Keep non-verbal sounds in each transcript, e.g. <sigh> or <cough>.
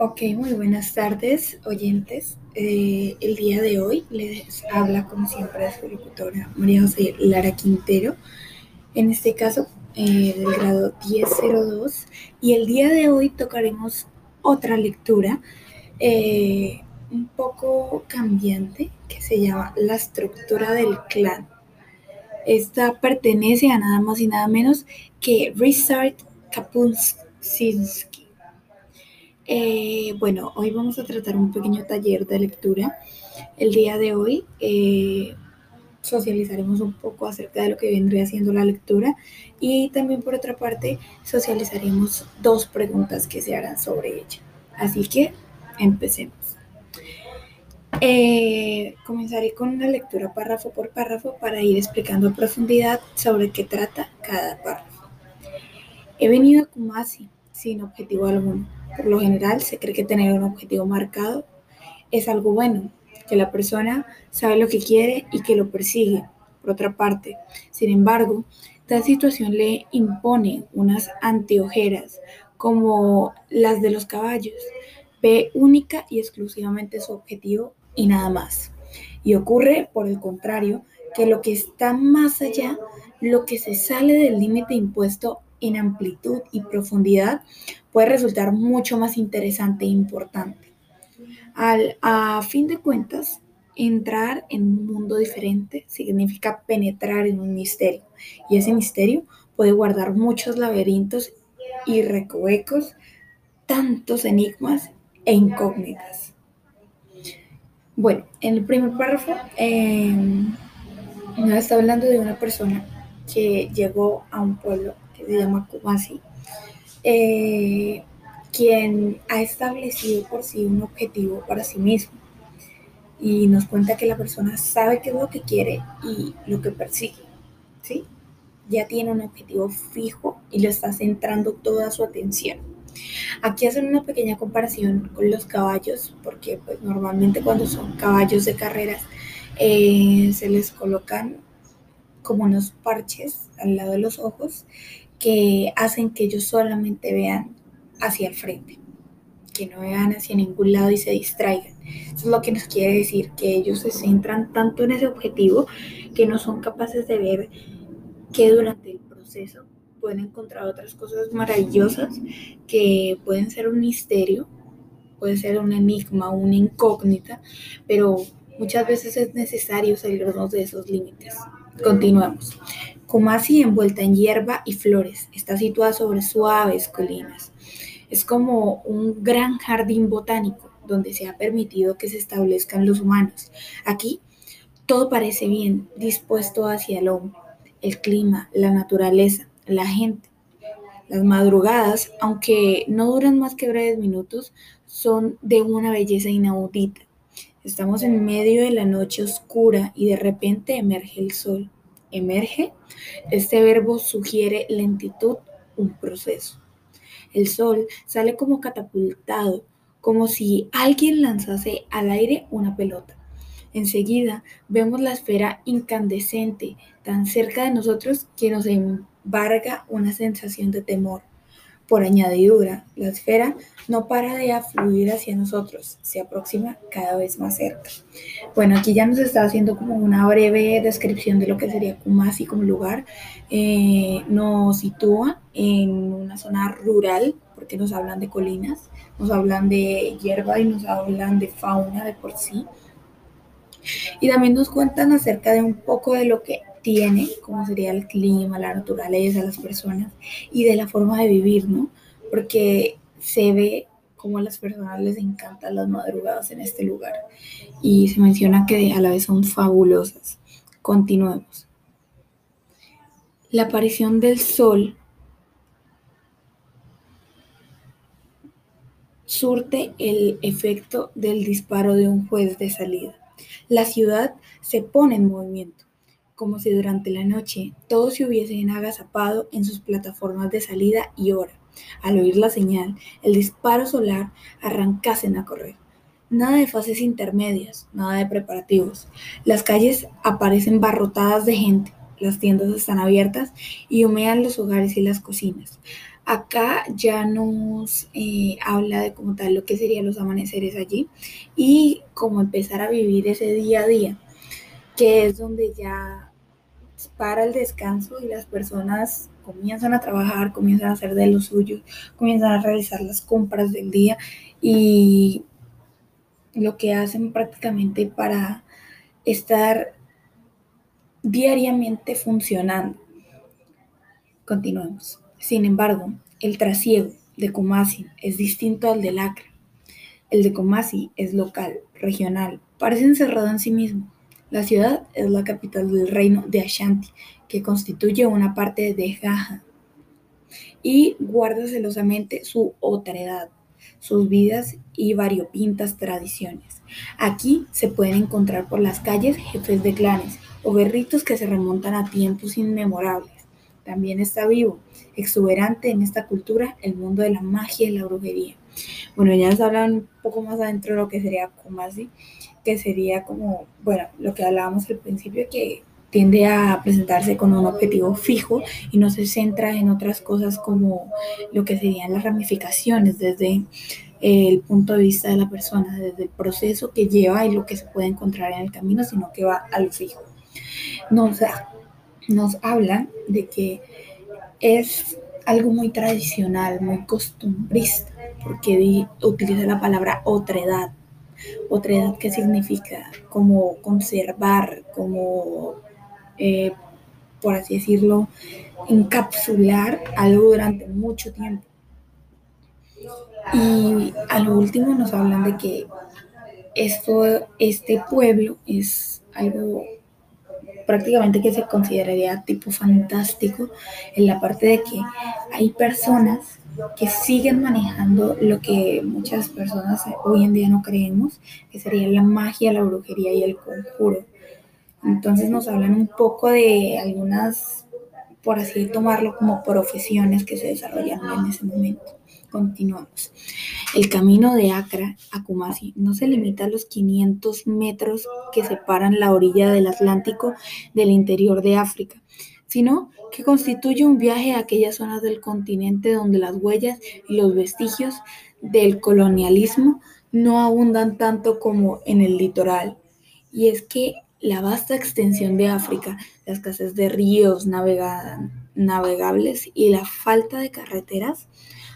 Ok, muy buenas tardes, oyentes. Eh, el día de hoy les habla, como siempre, su locutora María José Lara Quintero, en este caso eh, del grado 1002. Y el día de hoy tocaremos otra lectura eh, un poco cambiante que se llama La estructura del clan. Esta pertenece a nada más y nada menos que Richard Kapuscinski eh, bueno, hoy vamos a tratar un pequeño taller de lectura. El día de hoy eh, socializaremos un poco acerca de lo que vendría siendo la lectura y también por otra parte socializaremos dos preguntas que se harán sobre ella. Así que empecemos. Eh, comenzaré con una lectura párrafo por párrafo para ir explicando a profundidad sobre qué trata cada párrafo. He venido a Kumasi sin objetivo alguno por lo general se cree que tener un objetivo marcado es algo bueno, que la persona sabe lo que quiere y que lo persigue. Por otra parte, sin embargo, tal situación le impone unas anteojeras como las de los caballos. Ve única y exclusivamente su objetivo y nada más. Y ocurre, por el contrario, que lo que está más allá, lo que se sale del límite impuesto en amplitud y profundidad, puede resultar mucho más interesante e importante. Al, a fin de cuentas, entrar en un mundo diferente significa penetrar en un misterio y ese misterio puede guardar muchos laberintos y recovecos, tantos enigmas e incógnitas. Bueno, en el primer párrafo eh, nos está hablando de una persona que llegó a un pueblo que se llama Kumasi eh, quien ha establecido por sí un objetivo para sí mismo y nos cuenta que la persona sabe qué es lo que quiere y lo que persigue, ¿sí? Ya tiene un objetivo fijo y le está centrando toda su atención. Aquí hacen una pequeña comparación con los caballos, porque pues normalmente cuando son caballos de carreras eh, se les colocan como unos parches al lado de los ojos que hacen que ellos solamente vean hacia el frente, que no vean hacia ningún lado y se distraigan. Eso es lo que nos quiere decir, que ellos se centran tanto en ese objetivo que no son capaces de ver que durante el proceso pueden encontrar otras cosas maravillosas que pueden ser un misterio, puede ser un enigma, una incógnita, pero muchas veces es necesario salirnos de esos límites. Continuamos. Kumasi envuelta en hierba y flores, está situada sobre suaves colinas. Es como un gran jardín botánico donde se ha permitido que se establezcan los humanos. Aquí todo parece bien, dispuesto hacia el hombre, el clima, la naturaleza, la gente. Las madrugadas, aunque no duran más que breves minutos, son de una belleza inaudita. Estamos en medio de la noche oscura y de repente emerge el sol emerge, este verbo sugiere lentitud, un proceso. El sol sale como catapultado, como si alguien lanzase al aire una pelota. Enseguida vemos la esfera incandescente tan cerca de nosotros que nos embarga una sensación de temor. Por añadidura, la esfera no para de afluir hacia nosotros, se aproxima cada vez más cerca. Bueno, aquí ya nos está haciendo como una breve descripción de lo que sería Kumasi como lugar. Eh, nos sitúa en una zona rural, porque nos hablan de colinas, nos hablan de hierba y nos hablan de fauna de por sí. Y también nos cuentan acerca de un poco de lo que tiene, como sería el clima, la naturaleza, las personas y de la forma de vivir, ¿no? Porque se ve como a las personas les encantan las madrugadas en este lugar y se menciona que a la vez son fabulosas. Continuemos. La aparición del sol surte el efecto del disparo de un juez de salida. La ciudad se pone en movimiento como si durante la noche todos se hubiesen agazapado en sus plataformas de salida y hora. Al oír la señal, el disparo solar, arrancasen a correr. Nada de fases intermedias, nada de preparativos. Las calles aparecen barrotadas de gente, las tiendas están abiertas y humean los hogares y las cocinas. Acá ya nos eh, habla de como tal lo que serían los amaneceres allí y cómo empezar a vivir ese día a día, que es donde ya para el descanso y las personas comienzan a trabajar, comienzan a hacer de lo suyo, comienzan a realizar las compras del día y lo que hacen prácticamente para estar diariamente funcionando. Continuemos. Sin embargo, el trasiego de Kumasi es distinto al del Acre. El de Kumasi es local, regional, parece encerrado en sí mismo. La ciudad es la capital del reino de Ashanti, que constituye una parte de Gaja, y guarda celosamente su otredad, sus vidas y variopintas tradiciones. Aquí se pueden encontrar por las calles jefes de clanes o berritos que se remontan a tiempos inmemorables. También está vivo, exuberante en esta cultura, el mundo de la magia y la brujería. Bueno, ya nos hablan un poco más adentro de lo que sería Kumasi, que sería como, bueno, lo que hablábamos al principio, que tiende a presentarse con un objetivo fijo y no se centra en otras cosas como lo que serían las ramificaciones desde el punto de vista de la persona, desde el proceso que lleva y lo que se puede encontrar en el camino, sino que va a lo fijo. Nos, nos hablan de que es algo muy tradicional, muy costumbrista, porque utiliza la palabra otredad. Otredad que significa como conservar, como eh, por así decirlo, encapsular algo durante mucho tiempo. Y a lo último nos hablan de que esto, este pueblo es algo prácticamente que se consideraría tipo fantástico en la parte de que hay personas que siguen manejando lo que muchas personas hoy en día no creemos, que sería la magia, la brujería y el conjuro. Entonces nos hablan un poco de algunas, por así tomarlo como profesiones que se desarrollaron en ese momento. Continuamos. El camino de Accra a Kumasi no se limita a los 500 metros que separan la orilla del Atlántico del interior de África, sino que constituye un viaje a aquellas zonas del continente donde las huellas y los vestigios del colonialismo no abundan tanto como en el litoral. Y es que la vasta extensión de África, la escasez de ríos navegables y la falta de carreteras,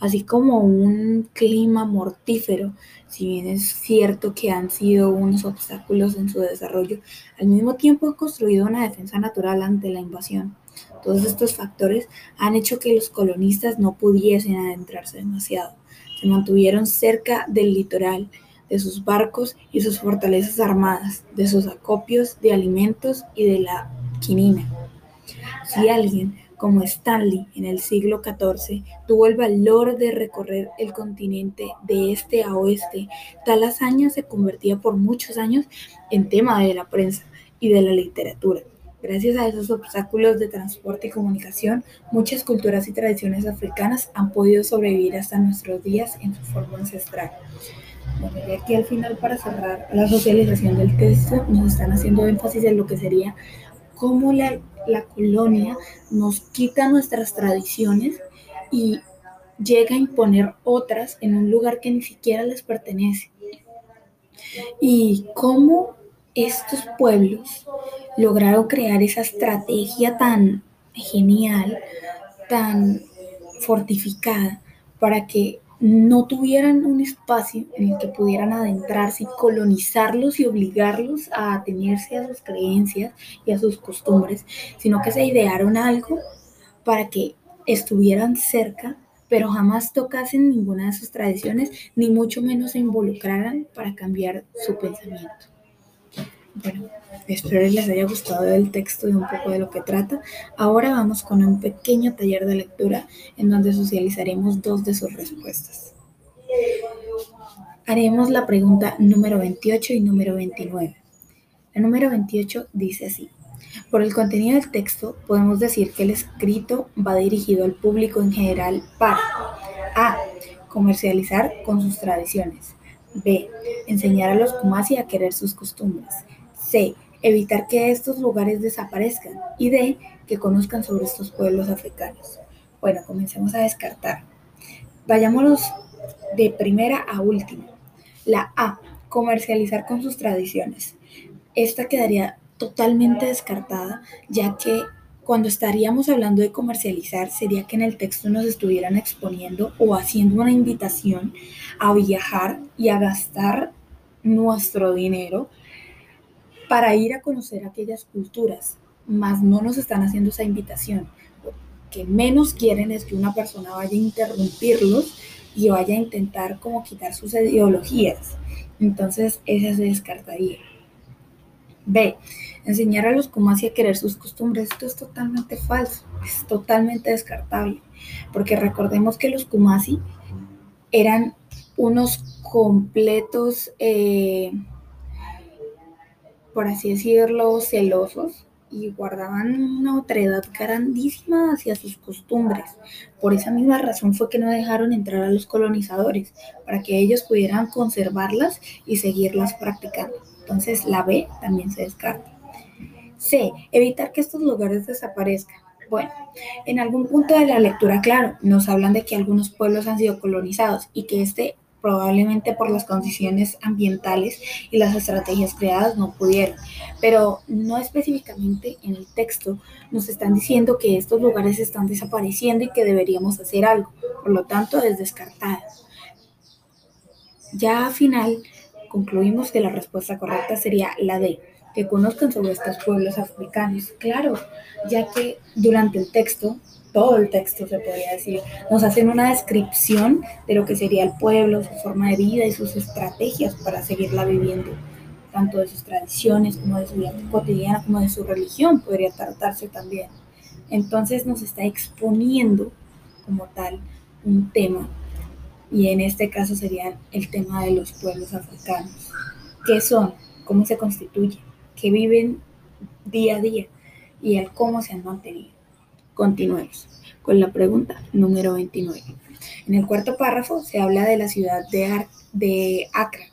así como un clima mortífero, si bien es cierto que han sido unos obstáculos en su desarrollo, al mismo tiempo ha construido una defensa natural ante la invasión. Todos estos factores han hecho que los colonistas no pudiesen adentrarse demasiado. Se mantuvieron cerca del litoral de sus barcos y sus fortalezas armadas, de sus acopios de alimentos y de la quinina. Si alguien, como Stanley en el siglo XIV, tuvo el valor de recorrer el continente de este a oeste, tal hazaña se convertía por muchos años en tema de la prensa y de la literatura. Gracias a esos obstáculos de transporte y comunicación, muchas culturas y tradiciones africanas han podido sobrevivir hasta nuestros días en su forma ancestral. Bueno, y aquí al final para cerrar la socialización del texto nos están haciendo énfasis en lo que sería cómo la, la colonia nos quita nuestras tradiciones y llega a imponer otras en un lugar que ni siquiera les pertenece. Y cómo estos pueblos lograron crear esa estrategia tan genial, tan fortificada, para que no tuvieran un espacio en el que pudieran adentrarse y colonizarlos y obligarlos a atenerse a sus creencias y a sus costumbres, sino que se idearon algo para que estuvieran cerca, pero jamás tocasen ninguna de sus tradiciones, ni mucho menos se involucraran para cambiar su pensamiento. Bueno, espero les haya gustado el texto y un poco de lo que trata. Ahora vamos con un pequeño taller de lectura en donde socializaremos dos de sus respuestas. Haremos la pregunta número 28 y número 29. La número 28 dice así. Por el contenido del texto podemos decir que el escrito va dirigido al público en general para A. Comercializar con sus tradiciones. B. Enseñar a los Kumasi a querer sus costumbres. C. Evitar que estos lugares desaparezcan. Y D. Que conozcan sobre estos pueblos africanos. Bueno, comencemos a descartar. Vayámonos de primera a última. La A, comercializar con sus tradiciones. Esta quedaría totalmente descartada, ya que cuando estaríamos hablando de comercializar sería que en el texto nos estuvieran exponiendo o haciendo una invitación a viajar y a gastar nuestro dinero para ir a conocer aquellas culturas, mas no nos están haciendo esa invitación. Que menos quieren es que una persona vaya a interrumpirlos y vaya a intentar como quitar sus ideologías. Entonces, esa se descartaría. B. Enseñar a los Kumasi a querer sus costumbres. Esto es totalmente falso, es totalmente descartable, porque recordemos que los Kumasi eran unos completos, eh, por así decirlo, celosos y guardaban una otredad grandísima hacia sus costumbres. Por esa misma razón fue que no dejaron entrar a los colonizadores, para que ellos pudieran conservarlas y seguirlas practicando. Entonces la B también se descarta. C. Evitar que estos lugares desaparezcan. Bueno, en algún punto de la lectura, claro, nos hablan de que algunos pueblos han sido colonizados y que este probablemente por las condiciones ambientales y las estrategias creadas no pudieron. Pero no específicamente en el texto nos están diciendo que estos lugares están desapareciendo y que deberíamos hacer algo. Por lo tanto, es descartado. Ya al final concluimos que la respuesta correcta sería la D, que conozcan sobre estos pueblos africanos. Claro, ya que durante el texto, todo el texto se podría decir, nos hacen una descripción de lo que sería el pueblo, su forma de vida y sus estrategias para seguirla viviendo, tanto de sus tradiciones como de su vida cotidiana, como de su religión, podría tratarse también. Entonces nos está exponiendo como tal un tema y en este caso sería el tema de los pueblos africanos. ¿Qué son? ¿Cómo se constituyen? ¿Qué viven día a día? Y el cómo se han mantenido. Continuemos con la pregunta número 29. En el cuarto párrafo se habla de la ciudad de, de Accra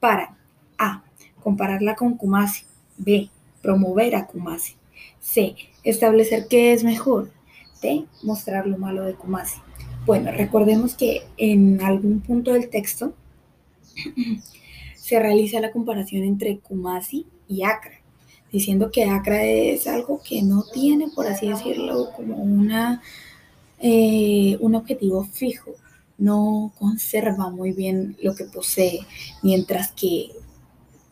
para A. Compararla con Kumasi. B. Promover a Kumasi. C. Establecer qué es mejor. D. Mostrar lo malo de Kumasi. Bueno, recordemos que en algún punto del texto <clears throat> se realiza la comparación entre Kumasi y Accra, diciendo que Accra es algo que no tiene, por así decirlo, como una, eh, un objetivo fijo, no conserva muy bien lo que posee, mientras que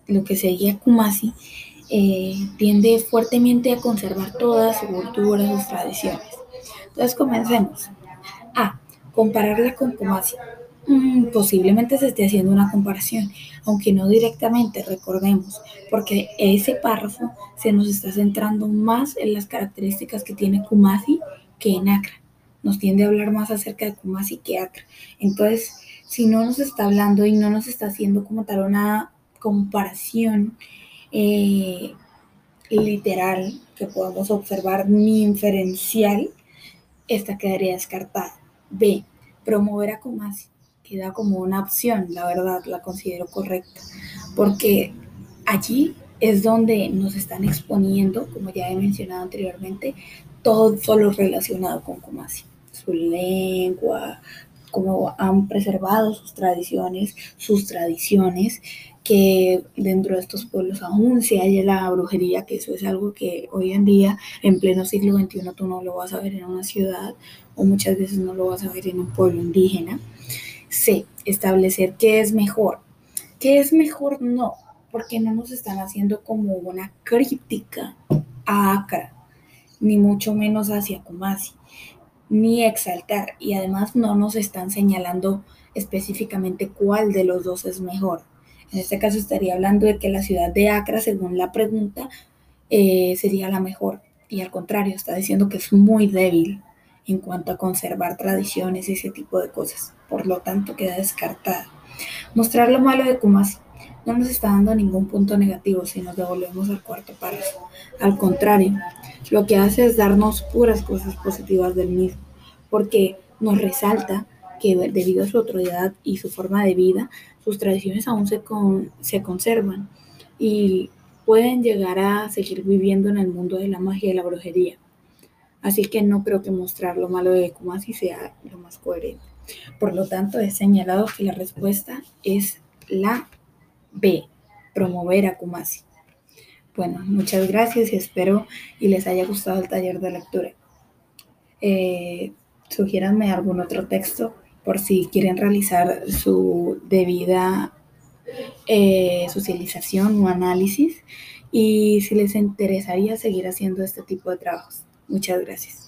lo que sería Kumasi eh, tiende fuertemente a conservar toda su cultura, sus tradiciones. Entonces comencemos. A. Compararla con Kumasi. Mm, posiblemente se esté haciendo una comparación, aunque no directamente, recordemos, porque ese párrafo se nos está centrando más en las características que tiene Kumasi que en Acra. Nos tiende a hablar más acerca de Kumasi que Acra. Entonces, si no nos está hablando y no nos está haciendo como tal una comparación eh, literal que podamos observar ni inferencial, esta quedaría descartada. B. Promover a Kumasi. Queda como una opción, la verdad, la considero correcta. Porque allí es donde nos están exponiendo, como ya he mencionado anteriormente, todo solo relacionado con Kumasi. Su lengua, cómo han preservado sus tradiciones, sus tradiciones, que dentro de estos pueblos aún se haya la brujería, que eso es algo que hoy en día, en pleno siglo XXI, tú no lo vas a ver en una ciudad o muchas veces no lo vas a ver en un pueblo indígena. C. Establecer qué es mejor. ¿Qué es mejor? No, porque no nos están haciendo como una crítica a Acra, ni mucho menos hacia Kumasi, ni exaltar, y además no nos están señalando específicamente cuál de los dos es mejor en este caso estaría hablando de que la ciudad de Acra, según la pregunta, eh, sería la mejor. Y al contrario, está diciendo que es muy débil en cuanto a conservar tradiciones y ese tipo de cosas. Por lo tanto, queda descartada. Mostrar lo malo de Kumasi no nos está dando ningún punto negativo si nos devolvemos al cuarto párrafo. Al contrario, lo que hace es darnos puras cosas positivas del mismo, porque nos resalta que debido a su autoridad y su forma de vida, sus tradiciones aún se, se conservan y pueden llegar a seguir viviendo en el mundo de la magia y la brujería. Así que no creo que mostrar lo malo de Kumasi sea coherente. Por lo tanto, he señalado que la respuesta es la B, promover a Kumasi. Bueno, muchas gracias y espero y les haya gustado el taller de lectura. Eh, sugiéranme algún otro texto por si quieren realizar su debida eh, socialización o análisis y si les interesaría seguir haciendo este tipo de trabajos. Muchas gracias.